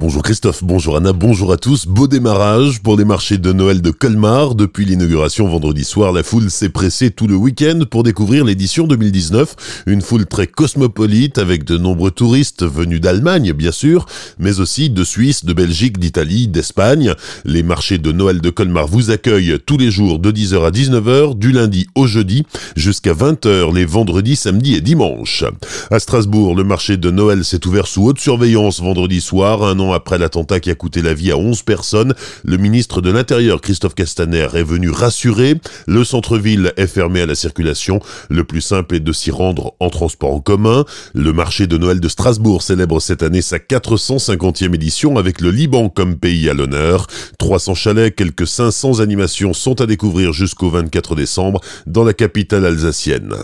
Bonjour Christophe, bonjour Anna, bonjour à tous. Beau démarrage pour les marchés de Noël de Colmar. Depuis l'inauguration vendredi soir, la foule s'est pressée tout le week-end pour découvrir l'édition 2019. Une foule très cosmopolite avec de nombreux touristes venus d'Allemagne, bien sûr, mais aussi de Suisse, de Belgique, d'Italie, d'Espagne. Les marchés de Noël de Colmar vous accueillent tous les jours de 10h à 19h, du lundi au jeudi, jusqu'à 20h les vendredis, samedis et dimanches. À Strasbourg, le marché de Noël s'est ouvert sous haute surveillance vendredi soir, après l'attentat qui a coûté la vie à 11 personnes, le ministre de l'Intérieur Christophe Castaner est venu rassurer. Le centre-ville est fermé à la circulation. Le plus simple est de s'y rendre en transport en commun. Le marché de Noël de Strasbourg célèbre cette année sa 450e édition avec le Liban comme pays à l'honneur. 300 chalets, quelques 500 animations sont à découvrir jusqu'au 24 décembre dans la capitale alsacienne.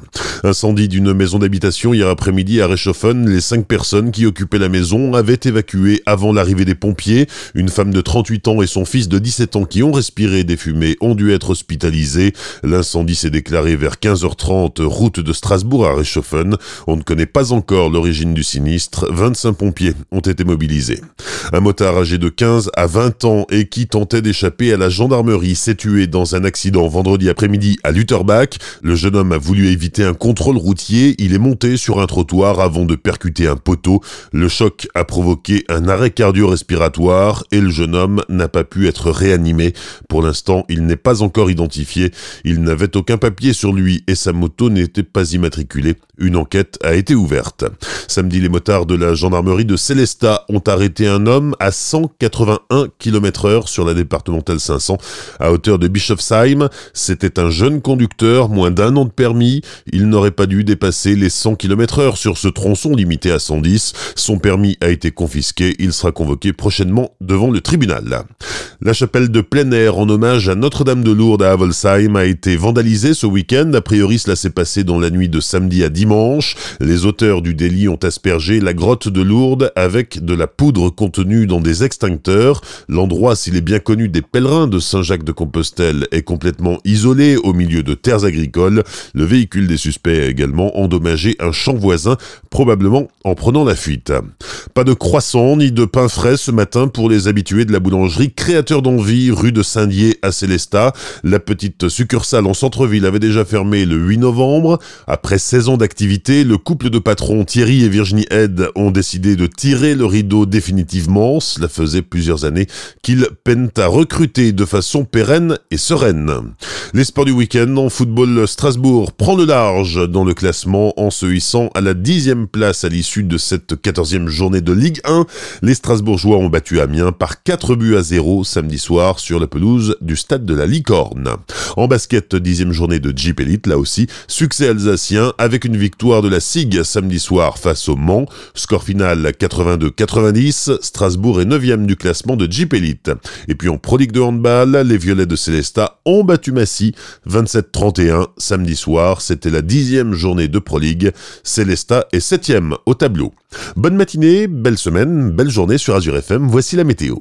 Incendie d'une maison d'habitation hier après-midi à Reichshofen. Les cinq personnes qui occupaient la maison avaient évacué avant l'arrivée des pompiers. Une femme de 38 ans et son fils de 17 ans qui ont respiré des fumées ont dû être hospitalisés. L'incendie s'est déclaré vers 15h30 route de Strasbourg à Reichshofen. On ne connaît pas encore l'origine du sinistre. 25 pompiers ont été mobilisés. Un motard âgé de 15 à 20 ans et qui tentait d'échapper à la gendarmerie s'est tué dans un accident vendredi après-midi à Lutterbach. Le jeune homme a voulu éviter un contrôle routier. Il est monté sur un trottoir avant de percuter un poteau. Le choc a provoqué un arrêt cardio-respiratoire et le jeune homme n'a pas pu être réanimé. Pour l'instant, il n'est pas encore identifié. Il n'avait aucun papier sur lui et sa moto n'était pas immatriculée. Une enquête a été ouverte. Samedi, les motards de la gendarmerie de Célestat ont arrêté un homme à 181 km heure sur la départementale 500 à hauteur de Bischofsheim. C'était un jeune conducteur, moins d'un an de permis. Il n'aurait pas dû dépasser les 100 km heure sur ce tronçon limité à 110. Son permis a été confisqué. Il sera convoqué prochainement devant le tribunal. La chapelle de plein air en hommage à Notre-Dame de Lourdes à Avolsheim a été vandalisée ce week-end. A priori, cela s'est passé dans la nuit de samedi à dimanche. Les auteurs du délit ont aspergé la grotte de Lourdes avec de la poudre contenue dans des extincteurs. L'endroit, s'il est bien connu des pèlerins de Saint-Jacques-de-Compostelle, est complètement isolé au milieu de terres agricoles. Le véhicule des suspects a également endommagé un champ voisin, probablement en prenant la fuite. Pas de croissant ni de pain frais ce matin pour les habitués de la boulangerie Créateur d'envie, rue de Saint-Dié à Célestat. La petite succursale en centre-ville avait déjà fermé le 8 novembre. Après 16 ans d'activité, le couple de patrons Thierry Virginie Head ont décidé de tirer le rideau définitivement. Cela faisait plusieurs années qu'ils peinent à recruter de façon pérenne et sereine. Les sports du week-end en football, Strasbourg prend le large dans le classement en se hissant à la dixième place à l'issue de cette quatorzième journée de Ligue 1. Les Strasbourgeois ont battu Amiens par 4 buts à 0 samedi soir sur la pelouse du stade de la Licorne. En basket, dixième journée de Jeep Elite, là aussi, succès alsacien avec une victoire de la SIG samedi soir face au Mans. Score final 82-90, Strasbourg est 9 du classement de Jeep Elite. Et puis en Pro de handball, les Violets de Célestat ont battu Massy 27-31 samedi soir. C'était la dixième journée de Pro League. Célestat est septième au tableau. Bonne matinée, belle semaine, belle journée sur Azure FM. Voici la météo.